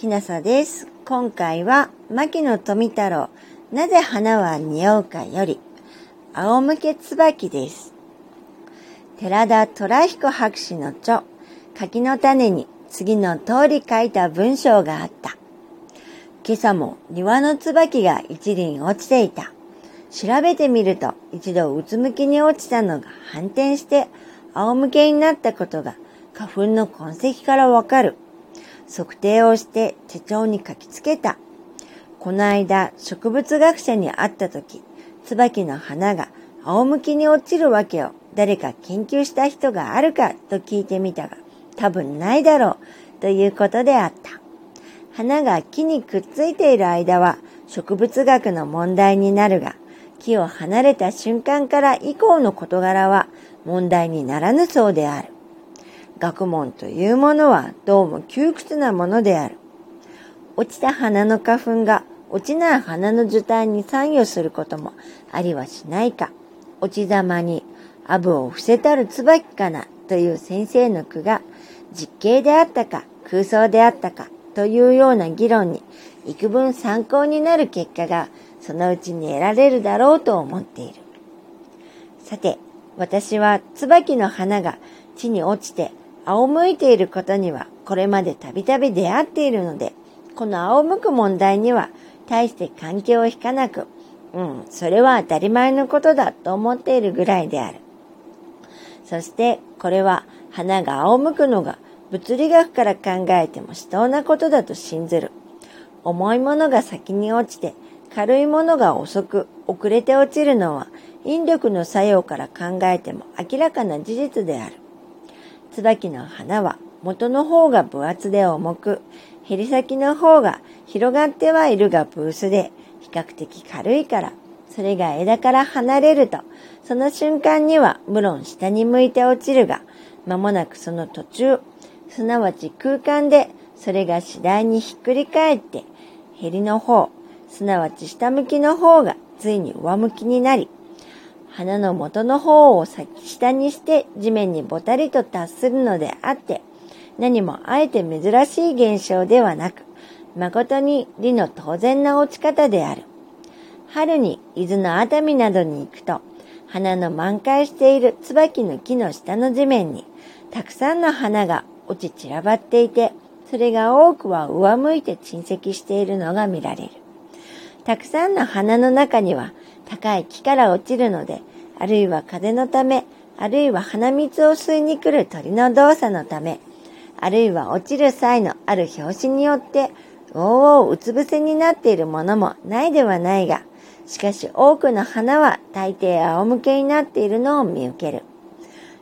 きなさです。今回は、牧野富太郎、なぜ花は匂うかより、仰向け椿です。寺田虎彦博士の著、柿の種に次の通り書いた文章があった。今朝も庭の椿が一輪落ちていた。調べてみると一度うつむきに落ちたのが反転して仰向けになったことが花粉の痕跡からわかる。測定をして手帳に書きつけた。この間植物学者に会った時、椿の花が仰向きに落ちるわけを誰か研究した人があるかと聞いてみたが、多分ないだろうということであった。花が木にくっついている間は植物学の問題になるが、木を離れた瞬間から以降の事柄は問題にならぬそうである。学問というものはどうも窮屈なものである。落ちた花の花粉が落ちない花の受胎に参与することもありはしないか。落ち玉にアブを伏せたる椿かなという先生の句が実刑であったか空想であったかというような議論に幾分参考になる結果がそのうちに得られるだろうと思っている。さて、私は椿の花が地に落ちて仰向いていることにはこれまでたびたび出会っているので、この仰向く問題には大して関係を引かなく、うん、それは当たり前のことだと思っているぐらいである。そしてこれは花が仰向くのが物理学から考えても至当なことだと信ずる。重いものが先に落ちて軽いものが遅く遅れて落ちるのは引力の作用から考えても明らかな事実である。椿の花は元の方が分厚で重く、ヘり先の方が広がってはいるがブースで比較的軽いから、それが枝から離れると、その瞬間には無論下に向いて落ちるが、間もなくその途中、すなわち空間でそれが次第にひっくり返って、ヘりの方、すなわち下向きの方がついに上向きになり、花の元の方を先下にして地面にぼたりと達するのであって、何もあえて珍しい現象ではなく、誠に理の当然な落ち方である。春に伊豆の熱海などに行くと、花の満開している椿の木の下の地面に、たくさんの花が落ち散らばっていて、それが多くは上向いて沈積しているのが見られる。たくさんの花の中には高い木から落ちるので、あるいは風のため、あるいは鼻水を吸いに来る鳥の動作のため、あるいは落ちる際のある拍子によって、大々うつ伏せになっているものもないではないが、しかし多くの花は大抵仰向けになっているのを見受ける。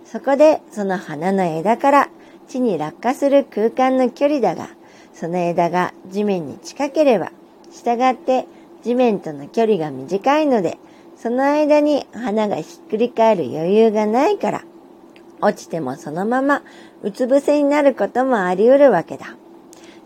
そこでその花の枝から地に落下する空間の距離だが、その枝が地面に近ければ、従って地面との距離が短いので、その間に花がひっくり返る余裕がないから、落ちてもそのままうつ伏せになることもあり得るわけだ。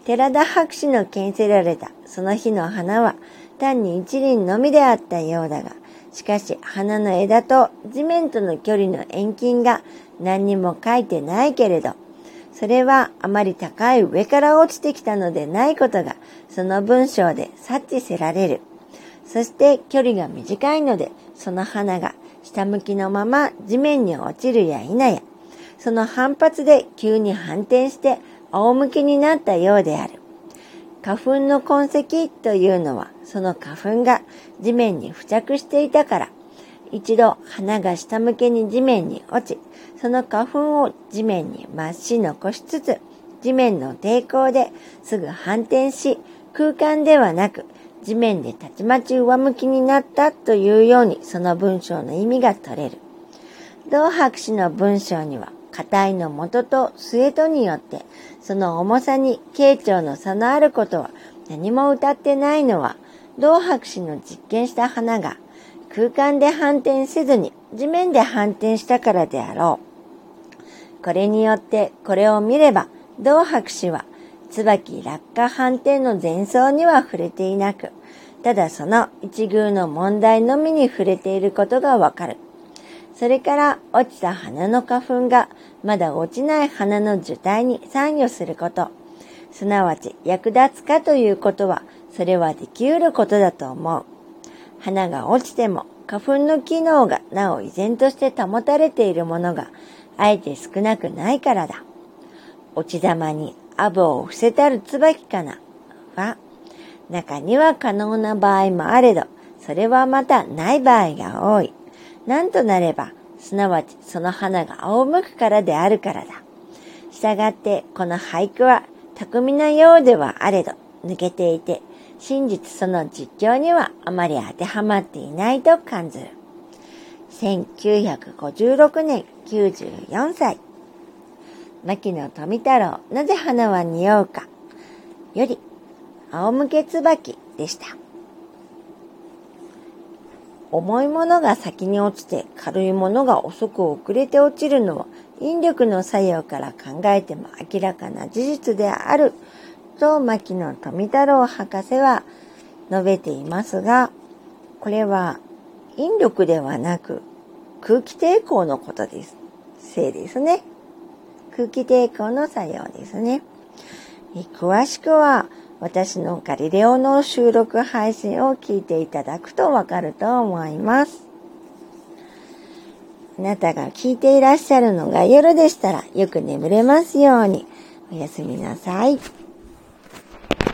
寺田博士の見せられたその日の花は単に一輪のみであったようだが、しかし花の枝と地面との距離の遠近が何にも書いてないけれど、それはあまり高い上から落ちてきたのでないことがその文章で察知せられる。そして距離が短いので、その花が下向きのまま地面に落ちるや否や、その反発で急に反転して仰向きになったようである。花粉の痕跡というのは、その花粉が地面に付着していたから、一度花が下向けに地面に落ち、その花粉を地面にまっし残しつつ、地面の抵抗ですぐ反転し、空間ではなく地面でたちまち上向きになったというようにその文章の意味が取れる。同博士の文章には、硬いの元と末とによって、その重さに傾聴の差のあることは何も歌ってないのは、同博士の実験した花が空間で反転せずに地面で反転したからであろう。これによってこれを見れば、同博士は椿落下反転の前奏には触れていなく、ただその一遇の問題のみに触れていることがわかる。それから落ちた花の花粉がまだ落ちない花の受胎に参与すること。すなわち役立つかということは、それはできうることだと思う。花が落ちても花粉の機能がなお依然として保たれているものがあえて少なくないからだ。落ち玉にアブを伏せたる椿かなは、中には可能な場合もあれど、それはまたない場合が多い。なんとなれば、すなわちその花が仰向くからであるからだ。したがってこの俳句は巧みなようではあれど抜けていて真実その実況にはあまり当てはまっていないと感じる。1956年94歳。牧野富太郎、なぜ花は匂うか。より、仰向け椿でした。重いものが先に落ちて軽いものが遅く遅れて落ちるのは引力の作用から考えても明らかな事実であると牧野富太郎博士は述べていますが、これは引力ではなく空気抵抗のことです。せいですね。空気抵抗の作用ですね。詳しくは私のガリレオの収録配信を聞いていただくとわかると思います。あなたが聞いていらっしゃるのが夜でしたらよく眠れますようにおやすみなさい。